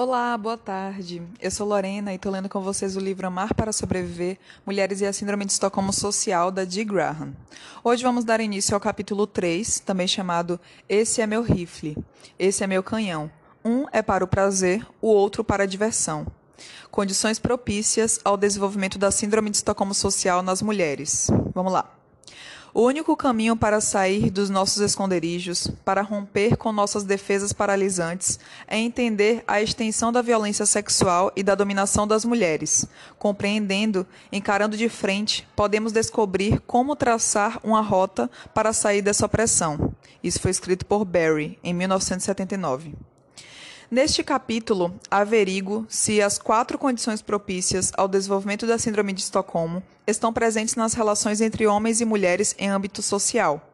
Olá, boa tarde. Eu sou Lorena e estou lendo com vocês o livro Amar para Sobreviver: Mulheres e a Síndrome de Estocolmo Social, da Dee Graham. Hoje vamos dar início ao capítulo 3, também chamado Esse é meu rifle, Esse é meu canhão. Um é para o prazer, o outro para a diversão. Condições propícias ao desenvolvimento da Síndrome de Estocolmo Social nas mulheres. Vamos lá. O único caminho para sair dos nossos esconderijos, para romper com nossas defesas paralisantes, é entender a extensão da violência sexual e da dominação das mulheres. Compreendendo, encarando de frente, podemos descobrir como traçar uma rota para sair dessa opressão. Isso foi escrito por Barry, em 1979. Neste capítulo, averigo se as quatro condições propícias ao desenvolvimento da Síndrome de Estocolmo estão presentes nas relações entre homens e mulheres em âmbito social.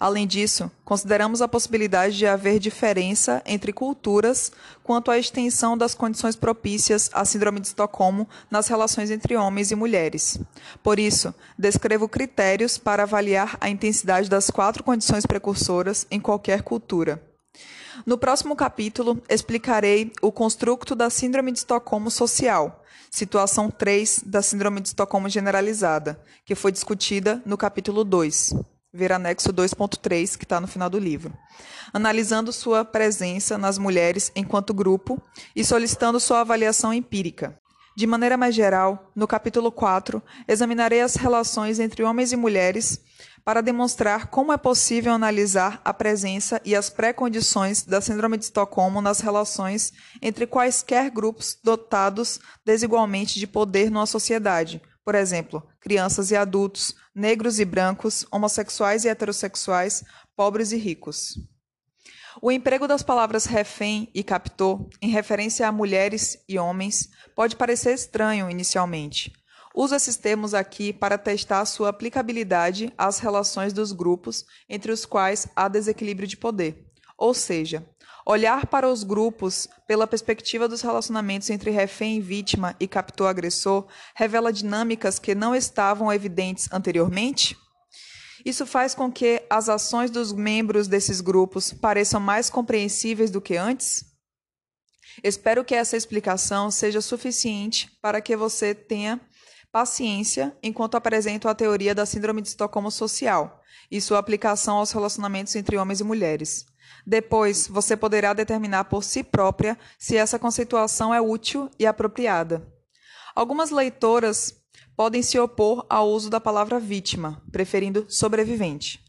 Além disso, consideramos a possibilidade de haver diferença entre culturas quanto à extensão das condições propícias à Síndrome de Estocolmo nas relações entre homens e mulheres. Por isso, descrevo critérios para avaliar a intensidade das quatro condições precursoras em qualquer cultura. No próximo capítulo, explicarei o construto da Síndrome de Estocolmo social, situação 3 da Síndrome de Estocolmo generalizada, que foi discutida no capítulo 2. Ver anexo 2.3, que está no final do livro. Analisando sua presença nas mulheres enquanto grupo e solicitando sua avaliação empírica. De maneira mais geral, no capítulo 4, examinarei as relações entre homens e mulheres para demonstrar como é possível analisar a presença e as pré-condições da Síndrome de Estocolmo nas relações entre quaisquer grupos dotados desigualmente de poder numa sociedade, por exemplo, crianças e adultos, negros e brancos, homossexuais e heterossexuais, pobres e ricos. O emprego das palavras refém e captor, em referência a mulheres e homens, pode parecer estranho inicialmente. Uso esses termos aqui para testar sua aplicabilidade às relações dos grupos entre os quais há desequilíbrio de poder. Ou seja, olhar para os grupos pela perspectiva dos relacionamentos entre refém e vítima e captor agressor revela dinâmicas que não estavam evidentes anteriormente? Isso faz com que as ações dos membros desses grupos pareçam mais compreensíveis do que antes? Espero que essa explicação seja suficiente para que você tenha paciência enquanto apresento a teoria da Síndrome de Estocolmo Social e sua aplicação aos relacionamentos entre homens e mulheres. Depois, você poderá determinar por si própria se essa conceituação é útil e apropriada. Algumas leitoras podem se opor ao uso da palavra vítima, preferindo sobrevivente.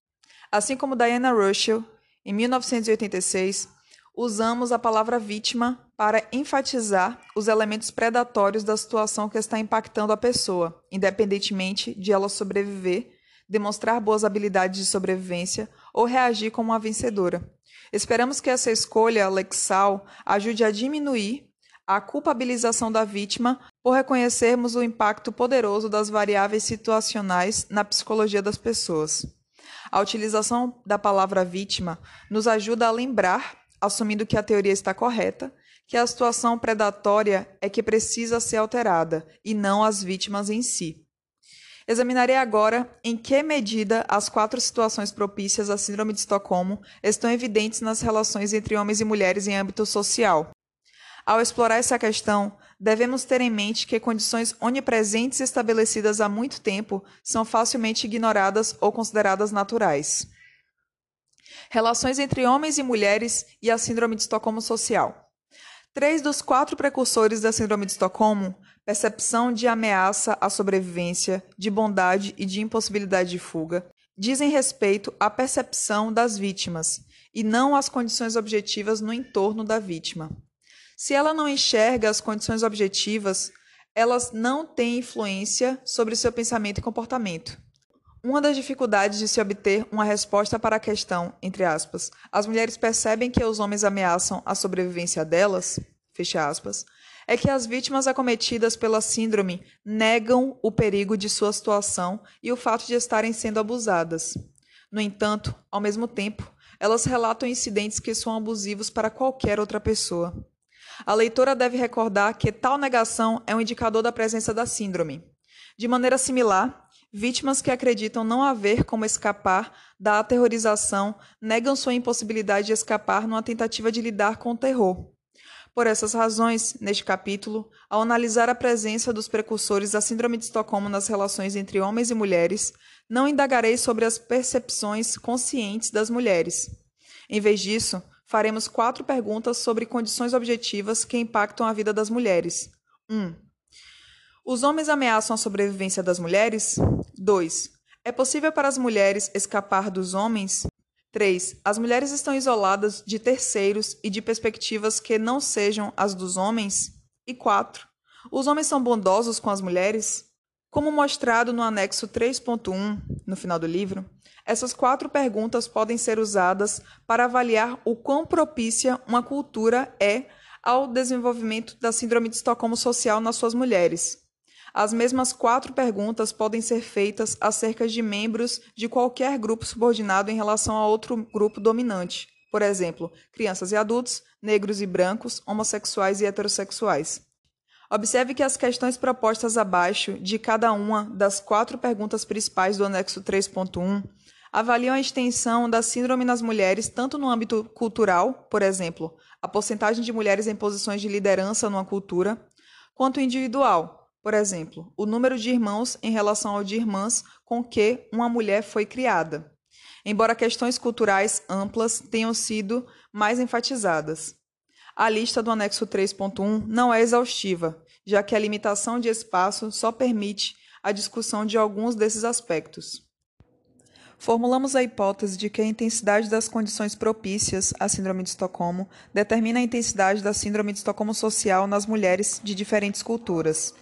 Assim como Diana Russell, em 1986, usamos a palavra vítima para enfatizar os elementos predatórios da situação que está impactando a pessoa, independentemente de ela sobreviver, demonstrar boas habilidades de sobrevivência ou reagir como uma vencedora. Esperamos que essa escolha lexal ajude a diminuir a culpabilização da vítima por reconhecermos o impacto poderoso das variáveis situacionais na psicologia das pessoas. A utilização da palavra vítima nos ajuda a lembrar assumindo que a teoria está correta, que a situação predatória é que precisa ser alterada e não as vítimas em si. Examinarei agora em que medida as quatro situações propícias à Síndrome de Estocolmo estão evidentes nas relações entre homens e mulheres em âmbito social. Ao explorar essa questão, devemos ter em mente que condições onipresentes estabelecidas há muito tempo são facilmente ignoradas ou consideradas naturais relações entre homens e mulheres e a Síndrome de Estocolmo Social. Três dos quatro precursores da Síndrome de Estocolmo, percepção de ameaça à sobrevivência, de bondade e de impossibilidade de fuga, dizem respeito à percepção das vítimas e não às condições objetivas no entorno da vítima. Se ela não enxerga as condições objetivas, elas não têm influência sobre seu pensamento e comportamento. Uma das dificuldades de se obter uma resposta para a questão, entre aspas, as mulheres percebem que os homens ameaçam a sobrevivência delas, fecha aspas, é que as vítimas acometidas pela síndrome negam o perigo de sua situação e o fato de estarem sendo abusadas. No entanto, ao mesmo tempo, elas relatam incidentes que são abusivos para qualquer outra pessoa. A leitora deve recordar que tal negação é um indicador da presença da síndrome. De maneira similar, Vítimas que acreditam não haver como escapar da aterrorização negam sua impossibilidade de escapar numa tentativa de lidar com o terror. Por essas razões, neste capítulo, ao analisar a presença dos precursores da Síndrome de Estocolmo nas relações entre homens e mulheres, não indagarei sobre as percepções conscientes das mulheres. Em vez disso, faremos quatro perguntas sobre condições objetivas que impactam a vida das mulheres. 1. Um, os homens ameaçam a sobrevivência das mulheres? 2. É possível para as mulheres escapar dos homens? 3. As mulheres estão isoladas de terceiros e de perspectivas que não sejam as dos homens? E 4. Os homens são bondosos com as mulheres? Como mostrado no anexo 3.1, no final do livro, essas quatro perguntas podem ser usadas para avaliar o quão propícia uma cultura é ao desenvolvimento da Síndrome de Estocolmo social nas suas mulheres. As mesmas quatro perguntas podem ser feitas acerca de membros de qualquer grupo subordinado em relação a outro grupo dominante. Por exemplo, crianças e adultos, negros e brancos, homossexuais e heterossexuais. Observe que as questões propostas abaixo de cada uma das quatro perguntas principais do anexo 3.1 avaliam a extensão da síndrome nas mulheres tanto no âmbito cultural, por exemplo, a porcentagem de mulheres em posições de liderança numa cultura, quanto individual, por exemplo, o número de irmãos em relação ao de irmãs com que uma mulher foi criada, embora questões culturais amplas tenham sido mais enfatizadas. A lista do anexo 3.1 não é exaustiva, já que a limitação de espaço só permite a discussão de alguns desses aspectos. Formulamos a hipótese de que a intensidade das condições propícias à Síndrome de Estocolmo determina a intensidade da Síndrome de Estocolmo social nas mulheres de diferentes culturas.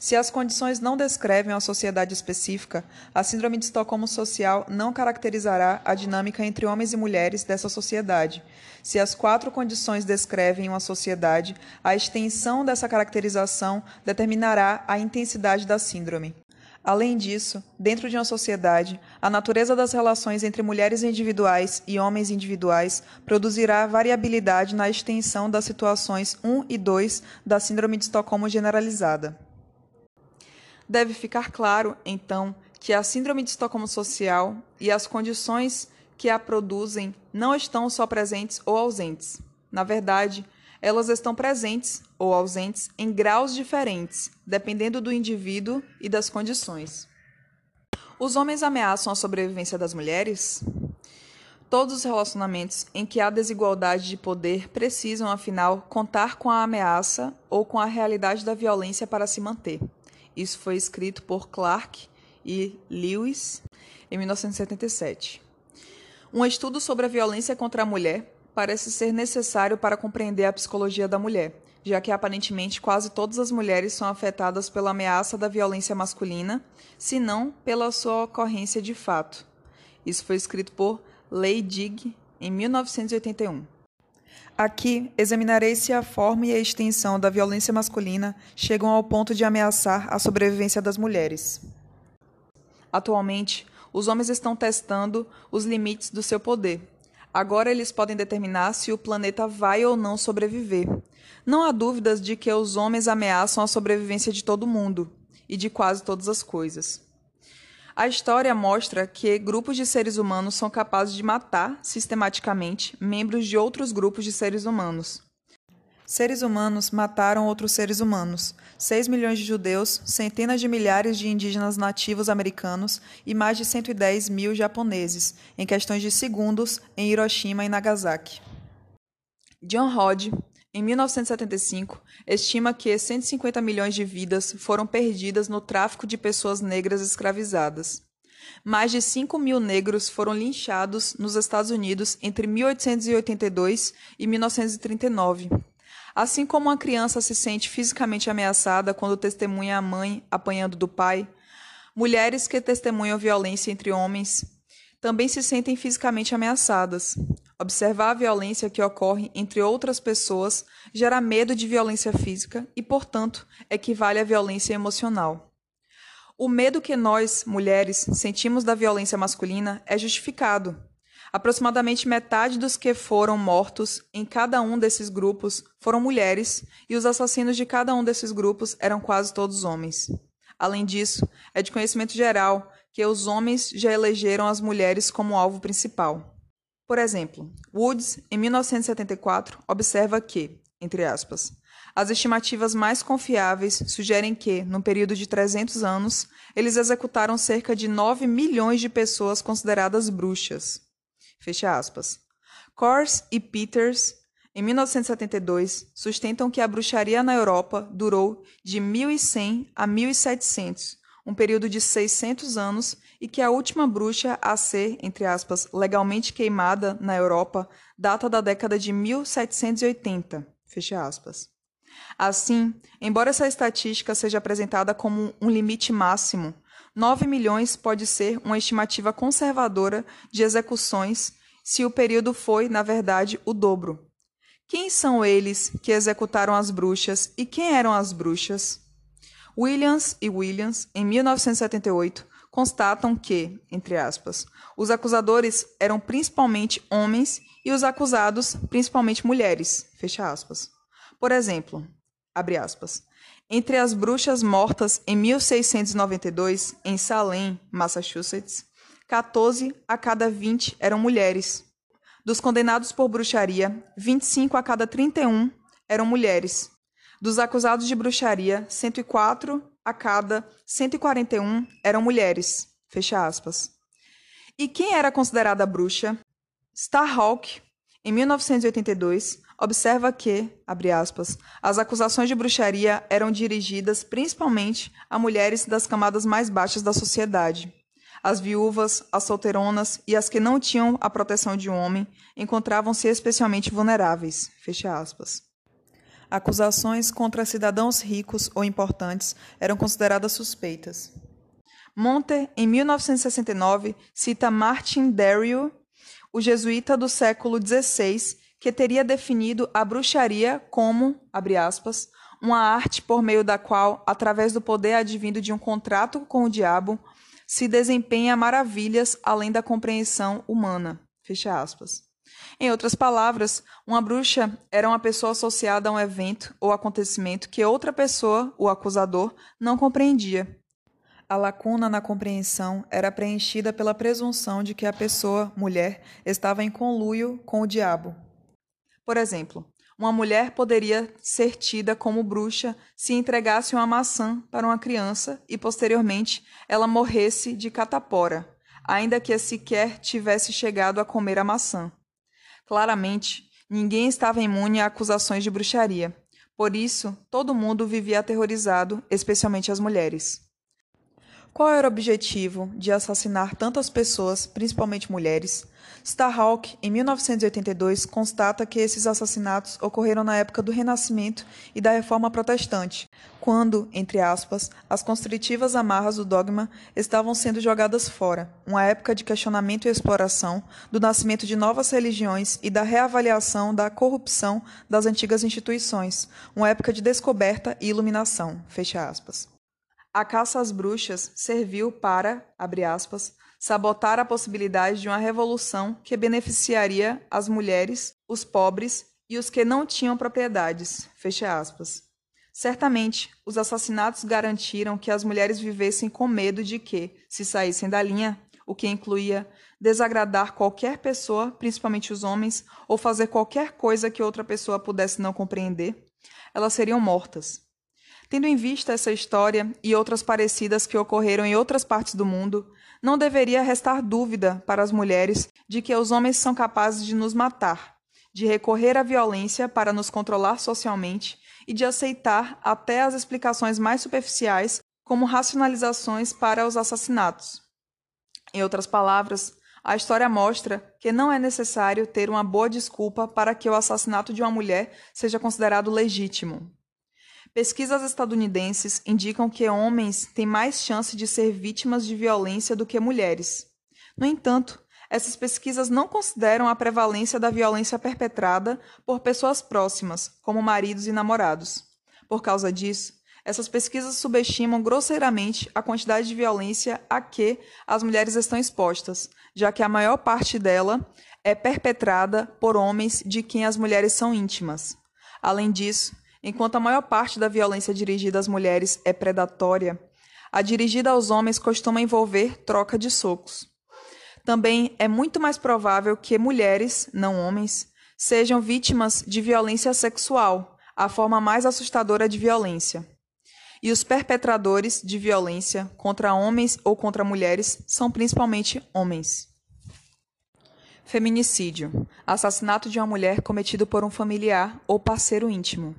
Se as condições não descrevem uma sociedade específica, a Síndrome de Estocolmo social não caracterizará a dinâmica entre homens e mulheres dessa sociedade. Se as quatro condições descrevem uma sociedade, a extensão dessa caracterização determinará a intensidade da síndrome. Além disso, dentro de uma sociedade, a natureza das relações entre mulheres individuais e homens individuais produzirá variabilidade na extensão das situações 1 e 2 da Síndrome de Estocolmo generalizada. Deve ficar claro, então, que a Síndrome de Estocolmo social e as condições que a produzem não estão só presentes ou ausentes. Na verdade, elas estão presentes ou ausentes em graus diferentes, dependendo do indivíduo e das condições. Os homens ameaçam a sobrevivência das mulheres? Todos os relacionamentos em que há desigualdade de poder precisam, afinal, contar com a ameaça ou com a realidade da violência para se manter. Isso foi escrito por Clark e Lewis em 1977. Um estudo sobre a violência contra a mulher parece ser necessário para compreender a psicologia da mulher, já que aparentemente quase todas as mulheres são afetadas pela ameaça da violência masculina, se não pela sua ocorrência de fato. Isso foi escrito por Dig em 1981. Aqui examinarei se a forma e a extensão da violência masculina chegam ao ponto de ameaçar a sobrevivência das mulheres. Atualmente, os homens estão testando os limites do seu poder. Agora eles podem determinar se o planeta vai ou não sobreviver. Não há dúvidas de que os homens ameaçam a sobrevivência de todo mundo e de quase todas as coisas. A história mostra que grupos de seres humanos são capazes de matar sistematicamente membros de outros grupos de seres humanos. Seres humanos mataram outros seres humanos. 6 milhões de judeus, centenas de milhares de indígenas nativos americanos e mais de 110 mil japoneses, em questões de segundos, em Hiroshima e Nagasaki. John Rod, em 1975, estima que 150 milhões de vidas foram perdidas no tráfico de pessoas negras escravizadas. Mais de 5 mil negros foram linchados nos Estados Unidos entre 1882 e 1939. Assim como uma criança se sente fisicamente ameaçada quando testemunha a mãe apanhando do pai, mulheres que testemunham violência entre homens também se sentem fisicamente ameaçadas. Observar a violência que ocorre entre outras pessoas gera medo de violência física e, portanto, equivale à violência emocional. O medo que nós, mulheres, sentimos da violência masculina é justificado. Aproximadamente metade dos que foram mortos em cada um desses grupos foram mulheres, e os assassinos de cada um desses grupos eram quase todos homens. Além disso, é de conhecimento geral que os homens já elegeram as mulheres como alvo principal. Por exemplo, Woods, em 1974, observa que entre aspas. As estimativas mais confiáveis sugerem que, num período de 300 anos, eles executaram cerca de 9 milhões de pessoas consideradas bruxas. Fecha aspas. Kors e Peters, em 1972, sustentam que a bruxaria na Europa durou de 1100 a 1700, um período de 600 anos, e que a última bruxa a ser, entre aspas, legalmente queimada na Europa data da década de 1780. Fecha aspas. Assim, embora essa estatística seja apresentada como um limite máximo, 9 milhões pode ser uma estimativa conservadora de execuções se o período foi, na verdade, o dobro. Quem são eles que executaram as bruxas e quem eram as bruxas? Williams e Williams, em 1978, constatam que, entre aspas, os acusadores eram principalmente homens e os acusados principalmente mulheres, fecha aspas. Por exemplo, abre aspas, entre as bruxas mortas em 1692 em Salem, Massachusetts, 14 a cada 20 eram mulheres. Dos condenados por bruxaria, 25 a cada 31 eram mulheres. Dos acusados de bruxaria, 104 a cada 141 eram mulheres. Fecha aspas. E quem era considerada bruxa? Starhawk, em 1982, observa que, abre aspas, as acusações de bruxaria eram dirigidas principalmente a mulheres das camadas mais baixas da sociedade. As viúvas, as solteironas e as que não tinham a proteção de um homem encontravam-se especialmente vulneráveis. Fecha aspas. Acusações contra cidadãos ricos ou importantes eram consideradas suspeitas. Monter, em 1969, cita Martin Dario, o jesuíta do século XVI, que teria definido a bruxaria como, abre aspas, uma arte por meio da qual, através do poder advindo de um contrato com o diabo, se desempenha maravilhas além da compreensão humana. Fecha aspas. Em outras palavras, uma bruxa era uma pessoa associada a um evento ou acontecimento que outra pessoa, o acusador, não compreendia. A lacuna na compreensão era preenchida pela presunção de que a pessoa, mulher, estava em conluio com o diabo. Por exemplo, uma mulher poderia ser tida como bruxa se entregasse uma maçã para uma criança e posteriormente ela morresse de catapora, ainda que sequer tivesse chegado a comer a maçã. Claramente, ninguém estava imune a acusações de bruxaria. Por isso, todo mundo vivia aterrorizado, especialmente as mulheres. Qual era o objetivo de assassinar tantas pessoas, principalmente mulheres? Starhawk, em 1982, constata que esses assassinatos ocorreram na época do Renascimento e da Reforma Protestante, quando, entre aspas, as constritivas amarras do dogma estavam sendo jogadas fora, uma época de questionamento e exploração, do nascimento de novas religiões e da reavaliação da corrupção das antigas instituições, uma época de descoberta e iluminação. Fecha aspas. A caça às bruxas serviu para, abre aspas, sabotar a possibilidade de uma revolução que beneficiaria as mulheres, os pobres e os que não tinham propriedades. Fecha aspas. Certamente, os assassinatos garantiram que as mulheres vivessem com medo de que, se saíssem da linha, o que incluía desagradar qualquer pessoa, principalmente os homens, ou fazer qualquer coisa que outra pessoa pudesse não compreender, elas seriam mortas. Tendo em vista essa história e outras parecidas que ocorreram em outras partes do mundo, não deveria restar dúvida para as mulheres de que os homens são capazes de nos matar, de recorrer à violência para nos controlar socialmente e de aceitar até as explicações mais superficiais como racionalizações para os assassinatos. Em outras palavras, a história mostra que não é necessário ter uma boa desculpa para que o assassinato de uma mulher seja considerado legítimo. Pesquisas estadunidenses indicam que homens têm mais chance de ser vítimas de violência do que mulheres. No entanto, essas pesquisas não consideram a prevalência da violência perpetrada por pessoas próximas, como maridos e namorados. Por causa disso, essas pesquisas subestimam grosseiramente a quantidade de violência a que as mulheres estão expostas, já que a maior parte dela é perpetrada por homens de quem as mulheres são íntimas. Além disso, Enquanto a maior parte da violência dirigida às mulheres é predatória, a dirigida aos homens costuma envolver troca de socos. Também é muito mais provável que mulheres, não homens, sejam vítimas de violência sexual, a forma mais assustadora de violência. E os perpetradores de violência contra homens ou contra mulheres são principalmente homens. Feminicídio assassinato de uma mulher cometido por um familiar ou parceiro íntimo.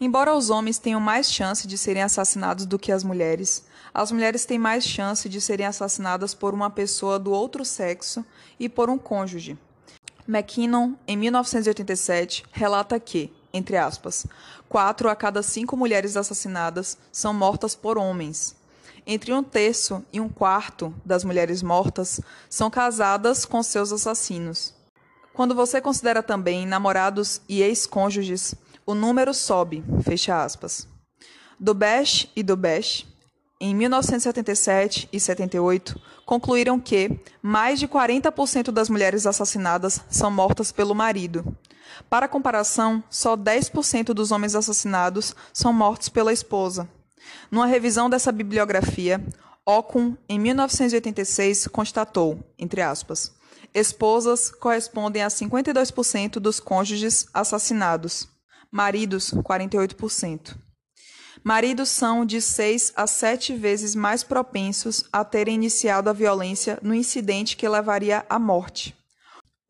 Embora os homens tenham mais chance de serem assassinados do que as mulheres, as mulheres têm mais chance de serem assassinadas por uma pessoa do outro sexo e por um cônjuge. McKinnon, em 1987, relata que, entre aspas, quatro a cada cinco mulheres assassinadas são mortas por homens. Entre um terço e um quarto das mulheres mortas são casadas com seus assassinos. Quando você considera também namorados e ex-cônjuges, o número sobe, fecha aspas. Do Besh e do Besh, em 1977 e 78, concluíram que mais de 40% das mulheres assassinadas são mortas pelo marido. Para comparação, só 10% dos homens assassinados são mortos pela esposa. Numa revisão dessa bibliografia, Ockham, em 1986, constatou, entre aspas, esposas correspondem a 52% dos cônjuges assassinados maridos 48%. Maridos são de 6 a 7 vezes mais propensos a terem iniciado a violência no incidente que levaria à morte.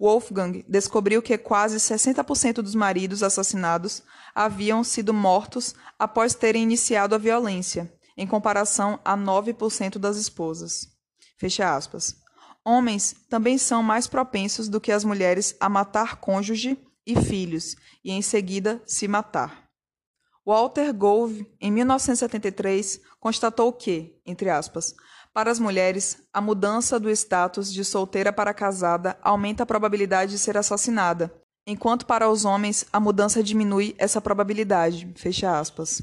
Wolfgang descobriu que quase 60% dos maridos assassinados haviam sido mortos após terem iniciado a violência, em comparação a 9% das esposas. Fecha aspas. Homens também são mais propensos do que as mulheres a matar cônjuge e filhos, e em seguida se matar. Walter Gove, em 1973, constatou que, entre aspas, para as mulheres, a mudança do status de solteira para casada aumenta a probabilidade de ser assassinada, enquanto para os homens a mudança diminui essa probabilidade. Fecha aspas.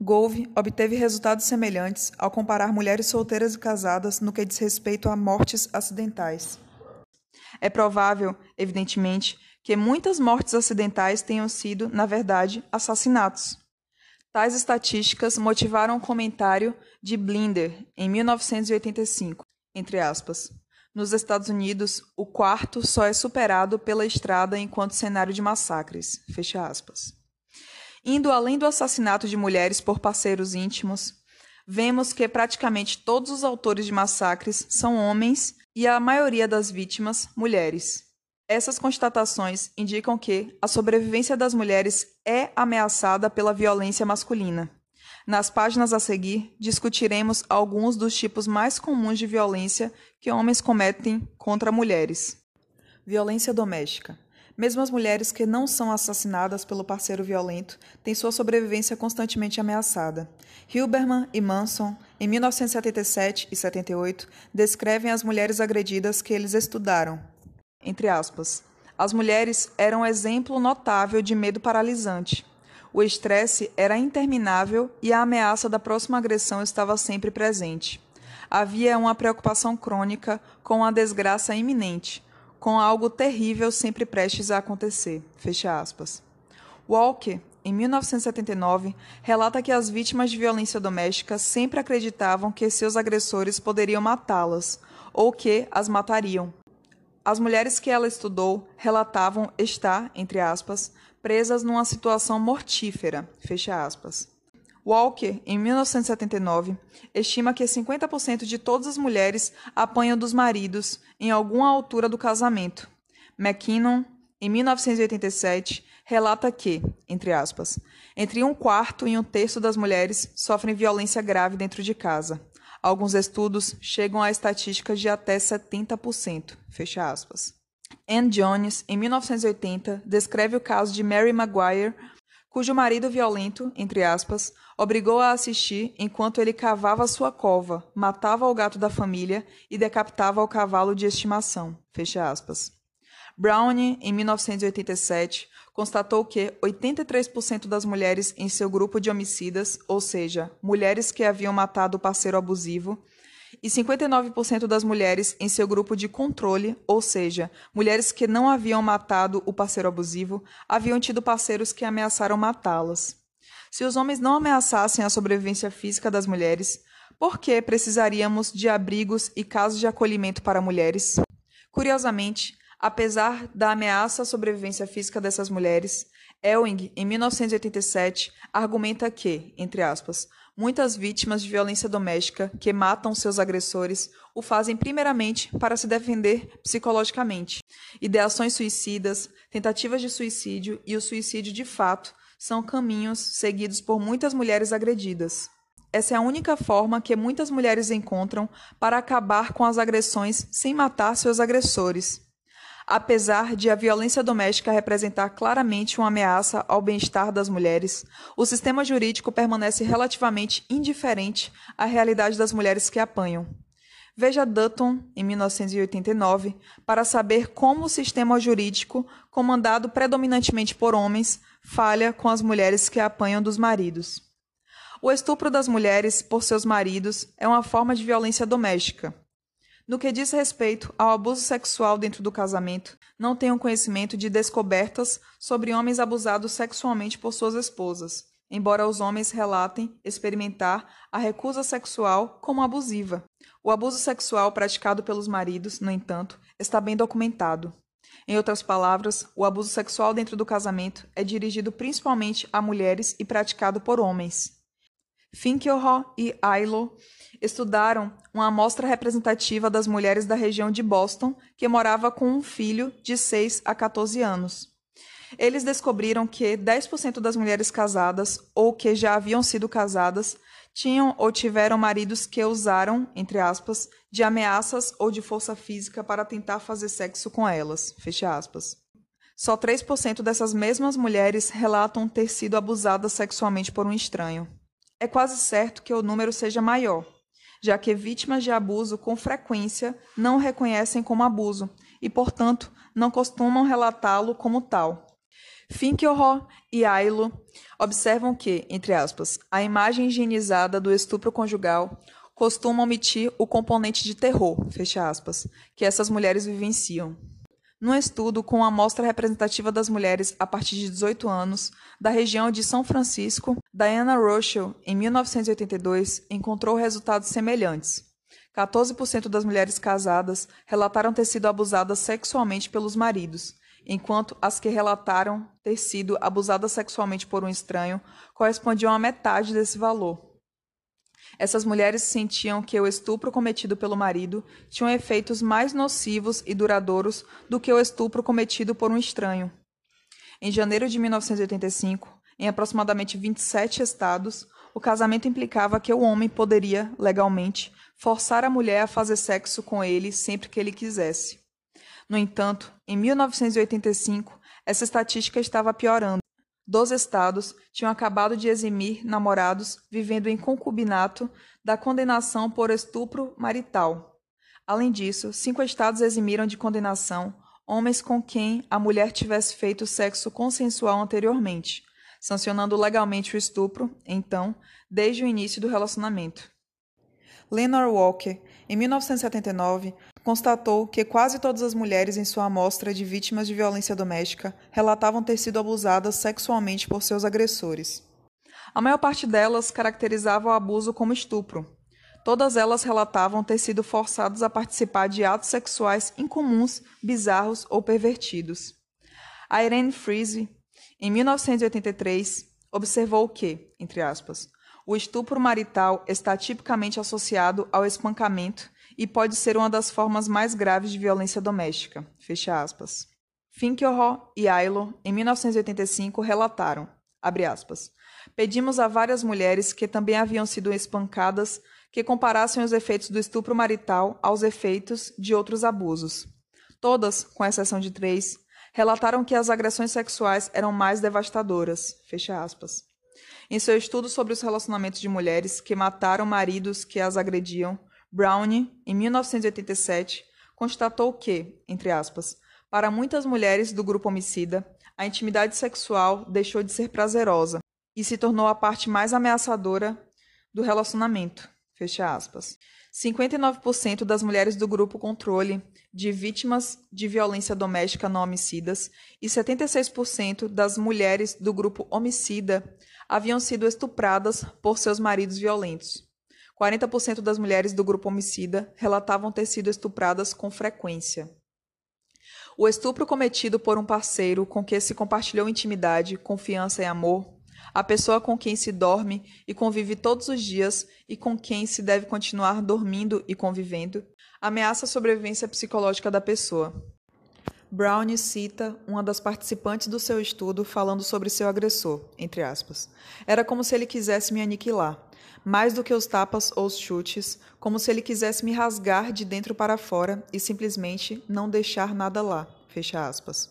Gove obteve resultados semelhantes ao comparar mulheres solteiras e casadas no que diz respeito a mortes acidentais. É provável, evidentemente, que muitas mortes acidentais tenham sido, na verdade, assassinatos. Tais estatísticas motivaram um comentário de Blinder em 1985, entre aspas. Nos Estados Unidos, o quarto só é superado pela estrada enquanto cenário de massacres. Fecha aspas. Indo além do assassinato de mulheres por parceiros íntimos, vemos que praticamente todos os autores de massacres são homens e a maioria das vítimas mulheres. Essas constatações indicam que a sobrevivência das mulheres é ameaçada pela violência masculina. Nas páginas a seguir, discutiremos alguns dos tipos mais comuns de violência que homens cometem contra mulheres. Violência doméstica. Mesmo as mulheres que não são assassinadas pelo parceiro violento têm sua sobrevivência constantemente ameaçada. Hilberman e Manson, em 1977 e 78, descrevem as mulheres agredidas que eles estudaram, entre aspas. As mulheres eram um exemplo notável de medo paralisante. O estresse era interminável e a ameaça da próxima agressão estava sempre presente. Havia uma preocupação crônica com a desgraça iminente, com algo terrível sempre prestes a acontecer. Fecha aspas. Walker, em 1979, relata que as vítimas de violência doméstica sempre acreditavam que seus agressores poderiam matá-las ou que as matariam. As mulheres que ela estudou relatavam estar, entre aspas, presas numa situação mortífera, fecha aspas. Walker, em 1979, estima que 50% de todas as mulheres apanham dos maridos em alguma altura do casamento. McKinnon, em 1987, relata que, entre aspas, entre um quarto e um terço das mulheres sofrem violência grave dentro de casa. Alguns estudos chegam a estatísticas de até 70%. Fecha aspas. Anne Jones, em 1980, descreve o caso de Mary Maguire, cujo marido violento, entre aspas, obrigou a assistir enquanto ele cavava sua cova, matava o gato da família e decapitava o cavalo de estimação. Fecha aspas. Browne, em 1987, constatou que 83% das mulheres em seu grupo de homicidas, ou seja, mulheres que haviam matado o parceiro abusivo, e 59% das mulheres em seu grupo de controle, ou seja, mulheres que não haviam matado o parceiro abusivo, haviam tido parceiros que ameaçaram matá-las. Se os homens não ameaçassem a sobrevivência física das mulheres, por que precisaríamos de abrigos e casas de acolhimento para mulheres? Curiosamente, Apesar da ameaça à sobrevivência física dessas mulheres, Ewing, em 1987, argumenta que, entre aspas, muitas vítimas de violência doméstica que matam seus agressores o fazem primeiramente para se defender psicologicamente. Ideações suicidas, tentativas de suicídio e o suicídio de fato são caminhos seguidos por muitas mulheres agredidas. Essa é a única forma que muitas mulheres encontram para acabar com as agressões sem matar seus agressores. Apesar de a violência doméstica representar claramente uma ameaça ao bem-estar das mulheres, o sistema jurídico permanece relativamente indiferente à realidade das mulheres que apanham. Veja Dutton, em 1989, para saber como o sistema jurídico, comandado predominantemente por homens, falha com as mulheres que apanham dos maridos. O estupro das mulheres por seus maridos é uma forma de violência doméstica. No que diz respeito ao abuso sexual dentro do casamento, não tenho conhecimento de descobertas sobre homens abusados sexualmente por suas esposas, embora os homens relatem experimentar a recusa sexual como abusiva. O abuso sexual praticado pelos maridos, no entanto, está bem documentado. Em outras palavras, o abuso sexual dentro do casamento é dirigido principalmente a mulheres e praticado por homens. Finkelhor e Ailo estudaram uma amostra representativa das mulheres da região de Boston que morava com um filho de 6 a 14 anos. Eles descobriram que 10% das mulheres casadas ou que já haviam sido casadas tinham ou tiveram maridos que usaram, entre aspas, de ameaças ou de força física para tentar fazer sexo com elas, fecha aspas. Só 3% dessas mesmas mulheres relatam ter sido abusadas sexualmente por um estranho é quase certo que o número seja maior, já que vítimas de abuso com frequência não reconhecem como abuso e, portanto, não costumam relatá-lo como tal. Finkelhor e Ailo observam que, entre aspas, a imagem higienizada do estupro conjugal costuma omitir o componente de terror, fecha aspas, que essas mulheres vivenciam. Num estudo com amostra representativa das mulheres a partir de 18 anos da região de São Francisco, Diana Rochelle, em 1982, encontrou resultados semelhantes. 14% das mulheres casadas relataram ter sido abusadas sexualmente pelos maridos, enquanto as que relataram ter sido abusadas sexualmente por um estranho correspondiam a metade desse valor. Essas mulheres sentiam que o estupro cometido pelo marido tinha efeitos mais nocivos e duradouros do que o estupro cometido por um estranho. Em janeiro de 1985, em aproximadamente 27 estados, o casamento implicava que o homem poderia, legalmente, forçar a mulher a fazer sexo com ele sempre que ele quisesse. No entanto, em 1985, essa estatística estava piorando dos estados tinham acabado de eximir namorados vivendo em concubinato da condenação por estupro marital. Além disso, cinco estados eximiram de condenação homens com quem a mulher tivesse feito sexo consensual anteriormente, sancionando legalmente o estupro, então, desde o início do relacionamento. Lenore Walker, em 1979, constatou que quase todas as mulheres em sua amostra de vítimas de violência doméstica relatavam ter sido abusadas sexualmente por seus agressores. A maior parte delas caracterizava o abuso como estupro. Todas elas relatavam ter sido forçadas a participar de atos sexuais incomuns, bizarros ou pervertidos. A Irene Freeze, em 1983, observou que, entre aspas, o estupro marital está tipicamente associado ao espancamento e pode ser uma das formas mais graves de violência doméstica. Fecha aspas. E Ailo, em 1985, relataram, aspas, pedimos a várias mulheres que também haviam sido espancadas que comparassem os efeitos do estupro marital aos efeitos de outros abusos. Todas, com exceção de três, relataram que as agressões sexuais eram mais devastadoras. Fecha aspas. Em seu estudo sobre os relacionamentos de mulheres que mataram maridos que as agrediam, Browne, em 1987, constatou que, entre aspas, para muitas mulheres do grupo homicida, a intimidade sexual deixou de ser prazerosa e se tornou a parte mais ameaçadora do relacionamento. Fecha aspas. 59% das mulheres do grupo controle de vítimas de violência doméstica não homicidas e 76% das mulheres do grupo homicida haviam sido estupradas por seus maridos violentos. 40% das mulheres do grupo homicida relatavam ter sido estupradas com frequência. O estupro cometido por um parceiro com quem se compartilhou intimidade, confiança e amor, a pessoa com quem se dorme e convive todos os dias e com quem se deve continuar dormindo e convivendo, ameaça a sobrevivência psicológica da pessoa. Browne cita uma das participantes do seu estudo falando sobre seu agressor, entre aspas. Era como se ele quisesse me aniquilar, mais do que os tapas ou os chutes, como se ele quisesse me rasgar de dentro para fora e simplesmente não deixar nada lá, fecha aspas.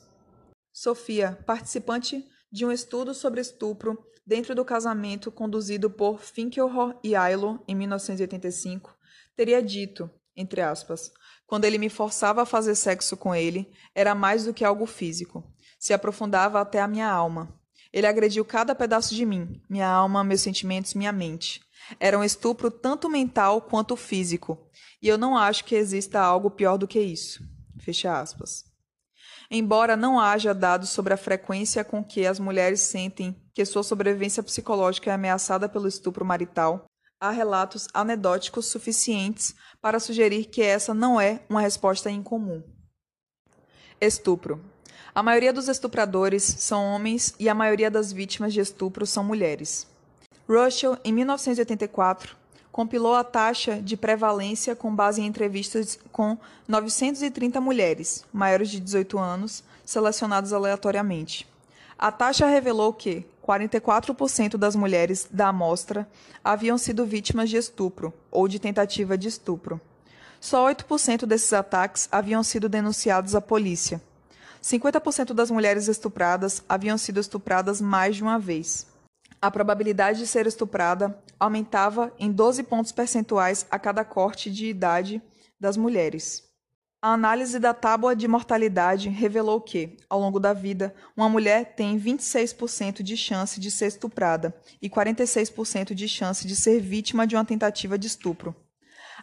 Sofia, participante de um estudo sobre estupro dentro do casamento conduzido por Finkelhor e Ailo em 1985, teria dito, entre aspas, quando ele me forçava a fazer sexo com ele, era mais do que algo físico. Se aprofundava até a minha alma. Ele agrediu cada pedaço de mim, minha alma, meus sentimentos, minha mente. Era um estupro tanto mental quanto físico, e eu não acho que exista algo pior do que isso. Fecha aspas. Embora não haja dados sobre a frequência com que as mulheres sentem que sua sobrevivência psicológica é ameaçada pelo estupro marital, há relatos anedóticos suficientes para sugerir que essa não é uma resposta incomum. Estupro. A maioria dos estupradores são homens e a maioria das vítimas de estupro são mulheres. Russell, em 1984, compilou a taxa de prevalência com base em entrevistas com 930 mulheres maiores de 18 anos, selecionadas aleatoriamente. A taxa revelou que 44% das mulheres da amostra haviam sido vítimas de estupro ou de tentativa de estupro. Só 8% desses ataques haviam sido denunciados à polícia. 50% das mulheres estupradas haviam sido estupradas mais de uma vez. A probabilidade de ser estuprada aumentava em 12 pontos percentuais a cada corte de idade das mulheres. A análise da tábua de mortalidade revelou que, ao longo da vida, uma mulher tem 26% de chance de ser estuprada e 46% de chance de ser vítima de uma tentativa de estupro.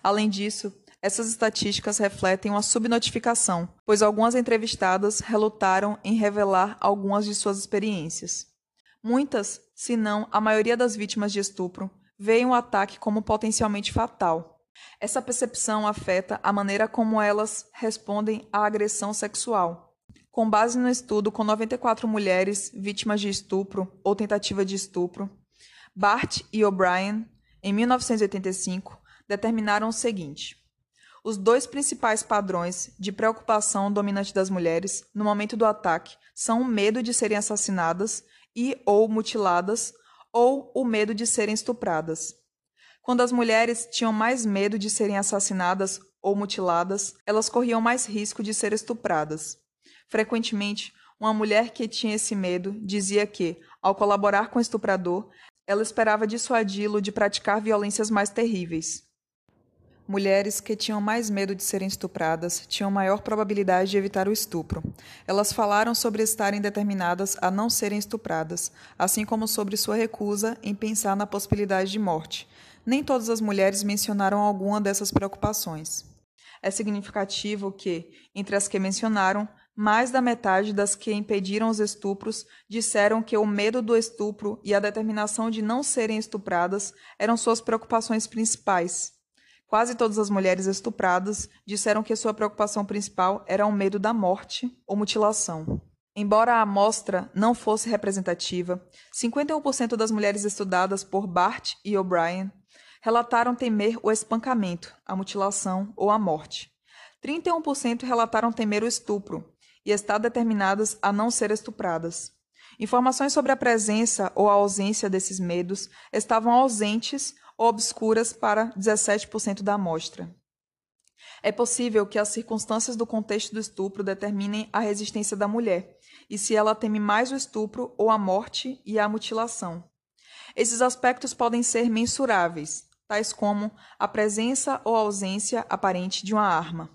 Além disso, essas estatísticas refletem uma subnotificação, pois algumas entrevistadas relutaram em revelar algumas de suas experiências. Muitas, se não a maioria das vítimas de estupro, veem o ataque como potencialmente fatal essa percepção afeta a maneira como elas respondem à agressão sexual. Com base no estudo com 94 mulheres vítimas de estupro ou tentativa de estupro, Bart e O'Brien, em 1985, determinaram o seguinte: os dois principais padrões de preocupação dominante das mulheres no momento do ataque são o medo de serem assassinadas e ou mutiladas ou o medo de serem estupradas. Quando as mulheres tinham mais medo de serem assassinadas ou mutiladas, elas corriam mais risco de ser estupradas. Frequentemente, uma mulher que tinha esse medo dizia que, ao colaborar com o estuprador, ela esperava dissuadi-lo de praticar violências mais terríveis. Mulheres que tinham mais medo de serem estupradas tinham maior probabilidade de evitar o estupro. Elas falaram sobre estarem determinadas a não serem estupradas, assim como sobre sua recusa em pensar na possibilidade de morte, nem todas as mulheres mencionaram alguma dessas preocupações. É significativo que, entre as que mencionaram, mais da metade das que impediram os estupros disseram que o medo do estupro e a determinação de não serem estupradas eram suas preocupações principais. Quase todas as mulheres estupradas disseram que sua preocupação principal era o medo da morte ou mutilação. Embora a amostra não fosse representativa, 51% das mulheres estudadas por Bart e O'Brien relataram temer o espancamento, a mutilação ou a morte. 31% relataram temer o estupro e estar determinadas a não ser estupradas. Informações sobre a presença ou a ausência desses medos estavam ausentes obscuras para 17% da amostra. É possível que as circunstâncias do contexto do estupro determinem a resistência da mulher e se ela teme mais o estupro ou a morte e a mutilação. Esses aspectos podem ser mensuráveis, tais como a presença ou ausência aparente de uma arma,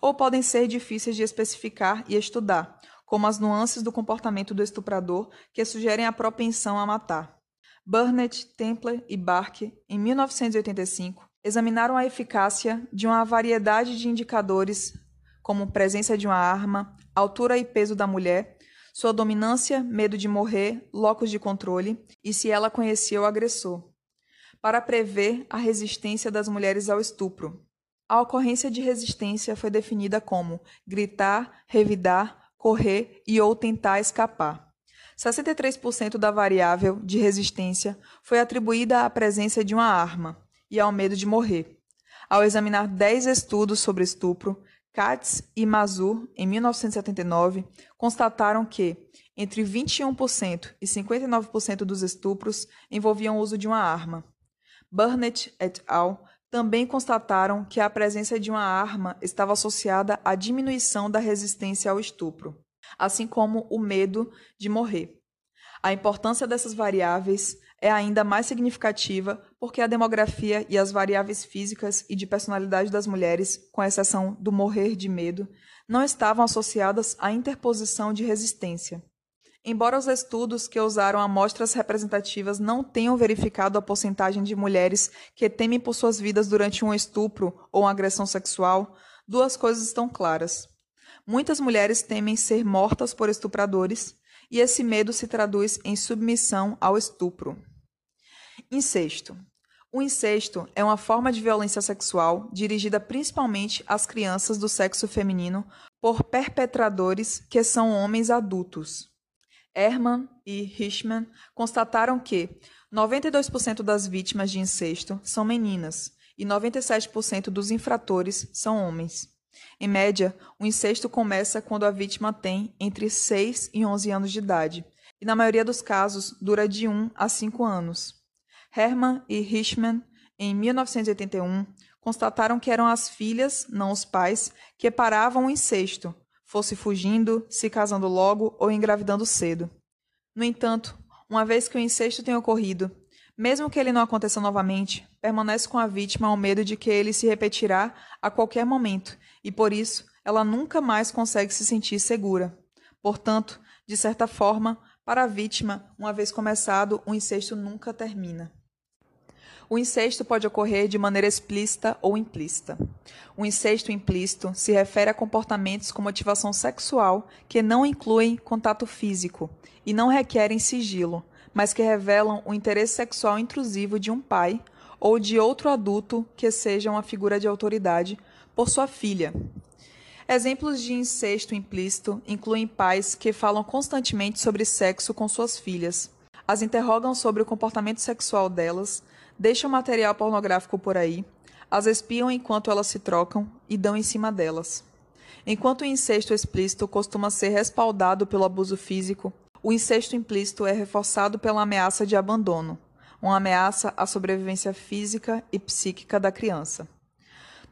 ou podem ser difíceis de especificar e estudar, como as nuances do comportamento do estuprador que sugerem a propensão a matar. Burnett, Templer e Barker, em 1985, examinaram a eficácia de uma variedade de indicadores, como presença de uma arma, altura e peso da mulher, sua dominância, medo de morrer, locos de controle e se ela conhecia o agressor para prever a resistência das mulheres ao estupro. A ocorrência de resistência foi definida como gritar, revidar, correr e ou tentar escapar. 63% da variável de resistência foi atribuída à presença de uma arma e ao medo de morrer. Ao examinar 10 estudos sobre estupro, Katz e Mazur, em 1979, constataram que entre 21% e 59% dos estupros envolviam o uso de uma arma. Burnett et al. também constataram que a presença de uma arma estava associada à diminuição da resistência ao estupro, assim como o medo de morrer. A importância dessas variáveis é ainda mais significativa porque a demografia e as variáveis físicas e de personalidade das mulheres, com exceção do morrer de medo, não estavam associadas à interposição de resistência. Embora os estudos que usaram amostras representativas não tenham verificado a porcentagem de mulheres que temem por suas vidas durante um estupro ou uma agressão sexual, duas coisas estão claras. Muitas mulheres temem ser mortas por estupradores e esse medo se traduz em submissão ao estupro. Incesto. O incesto é uma forma de violência sexual dirigida principalmente às crianças do sexo feminino por perpetradores que são homens adultos. Herman e Richman constataram que 92% das vítimas de incesto são meninas e 97% dos infratores são homens. Em média, o incesto começa quando a vítima tem entre 6 e 11 anos de idade, e na maioria dos casos dura de 1 a 5 anos. Herman e Richman, em 1981, constataram que eram as filhas, não os pais, que paravam o incesto, fosse fugindo, se casando logo ou engravidando cedo. No entanto, uma vez que o incesto tem ocorrido, mesmo que ele não aconteça novamente, permanece com a vítima ao medo de que ele se repetirá a qualquer momento e por isso ela nunca mais consegue se sentir segura. Portanto, de certa forma, para a vítima, uma vez começado, o incesto nunca termina. O incesto pode ocorrer de maneira explícita ou implícita. O incesto implícito se refere a comportamentos com motivação sexual que não incluem contato físico e não requerem sigilo, mas que revelam o interesse sexual intrusivo de um pai ou de outro adulto que seja uma figura de autoridade por sua filha. Exemplos de incesto implícito incluem pais que falam constantemente sobre sexo com suas filhas, as interrogam sobre o comportamento sexual delas, deixam material pornográfico por aí, as espiam enquanto elas se trocam e dão em cima delas. Enquanto o incesto explícito costuma ser respaldado pelo abuso físico, o incesto implícito é reforçado pela ameaça de abandono, uma ameaça à sobrevivência física e psíquica da criança.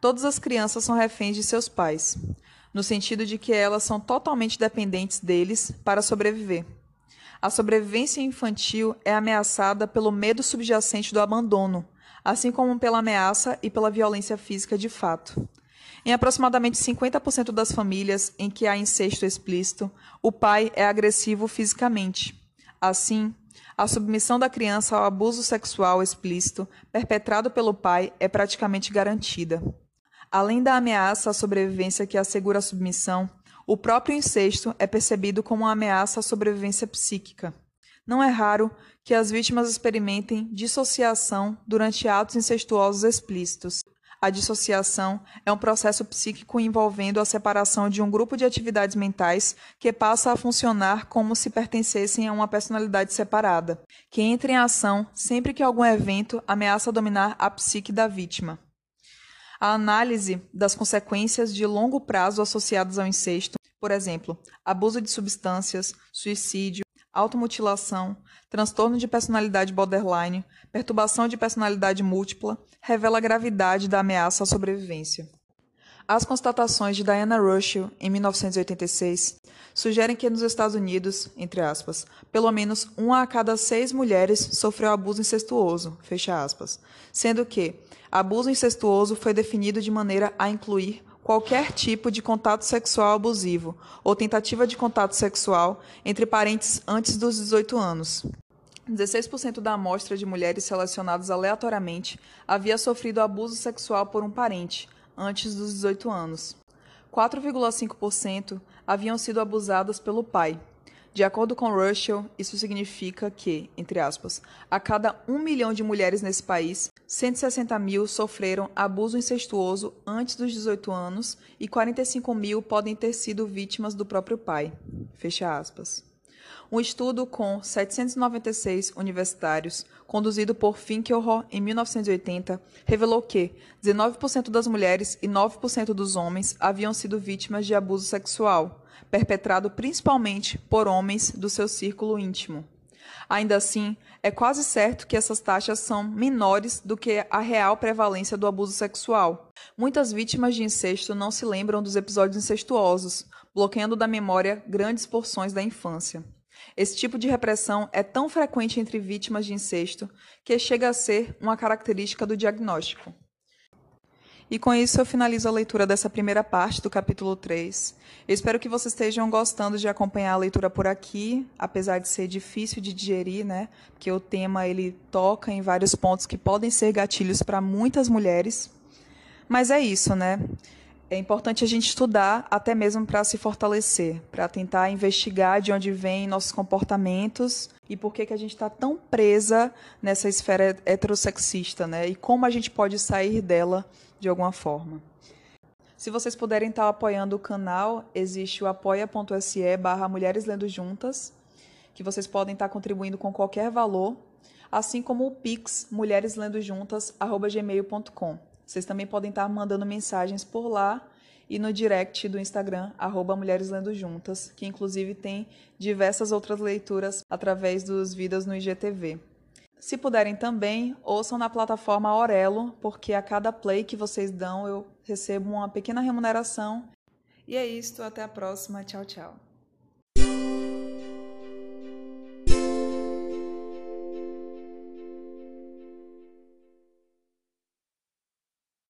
Todas as crianças são reféns de seus pais, no sentido de que elas são totalmente dependentes deles para sobreviver. A sobrevivência infantil é ameaçada pelo medo subjacente do abandono, assim como pela ameaça e pela violência física de fato. Em aproximadamente 50% das famílias em que há incesto explícito, o pai é agressivo fisicamente. Assim, a submissão da criança ao abuso sexual explícito perpetrado pelo pai é praticamente garantida. Além da ameaça à sobrevivência que assegura a submissão, o próprio incesto é percebido como uma ameaça à sobrevivência psíquica. Não é raro que as vítimas experimentem dissociação durante atos incestuosos explícitos. A dissociação é um processo psíquico envolvendo a separação de um grupo de atividades mentais que passa a funcionar como se pertencessem a uma personalidade separada, que entra em ação sempre que algum evento ameaça dominar a psique da vítima. A análise das consequências de longo prazo associadas ao incesto, por exemplo, abuso de substâncias, suicídio, automutilação, transtorno de personalidade borderline, perturbação de personalidade múltipla, revela a gravidade da ameaça à sobrevivência. As constatações de Diana Russell, em 1986, sugerem que nos Estados Unidos, entre aspas, pelo menos uma a cada seis mulheres sofreu abuso incestuoso, fecha aspas, sendo que abuso incestuoso foi definido de maneira a incluir qualquer tipo de contato sexual abusivo ou tentativa de contato sexual entre parentes antes dos 18 anos. 16% da amostra de mulheres selecionadas aleatoriamente havia sofrido abuso sexual por um parente antes dos 18 anos. 4,5% haviam sido abusadas pelo pai. De acordo com Russell, isso significa que, entre aspas, a cada um milhão de mulheres nesse país, 160 mil sofreram abuso incestuoso antes dos 18 anos e 45 mil podem ter sido vítimas do próprio pai. Fecha aspas. Um estudo com 796 universitários, conduzido por Finkelhor em 1980, revelou que 19% das mulheres e 9% dos homens haviam sido vítimas de abuso sexual, perpetrado principalmente por homens do seu círculo íntimo. Ainda assim, é quase certo que essas taxas são menores do que a real prevalência do abuso sexual. Muitas vítimas de incesto não se lembram dos episódios incestuosos, bloqueando da memória grandes porções da infância. Esse tipo de repressão é tão frequente entre vítimas de incesto que chega a ser uma característica do diagnóstico. E com isso eu finalizo a leitura dessa primeira parte do capítulo 3. Eu espero que vocês estejam gostando de acompanhar a leitura por aqui, apesar de ser difícil de digerir, né? Porque o tema ele toca em vários pontos que podem ser gatilhos para muitas mulheres. Mas é isso, né? É importante a gente estudar até mesmo para se fortalecer, para tentar investigar de onde vêm nossos comportamentos e por que, que a gente está tão presa nessa esfera heterossexista, né? E como a gente pode sair dela de alguma forma. Se vocês puderem estar apoiando o canal, existe o apoia.se barra Mulheres Lendo Juntas, que vocês podem estar contribuindo com qualquer valor, assim como o Pix mulhereslendojuntas.gmail.com. Vocês também podem estar mandando mensagens por lá e no direct do Instagram, arroba Mulheres Lendo Juntas, que inclusive tem diversas outras leituras através dos vídeos no IGTV. Se puderem também, ouçam na plataforma Aurelo, porque a cada play que vocês dão eu recebo uma pequena remuneração. E é isto, até a próxima. Tchau, tchau.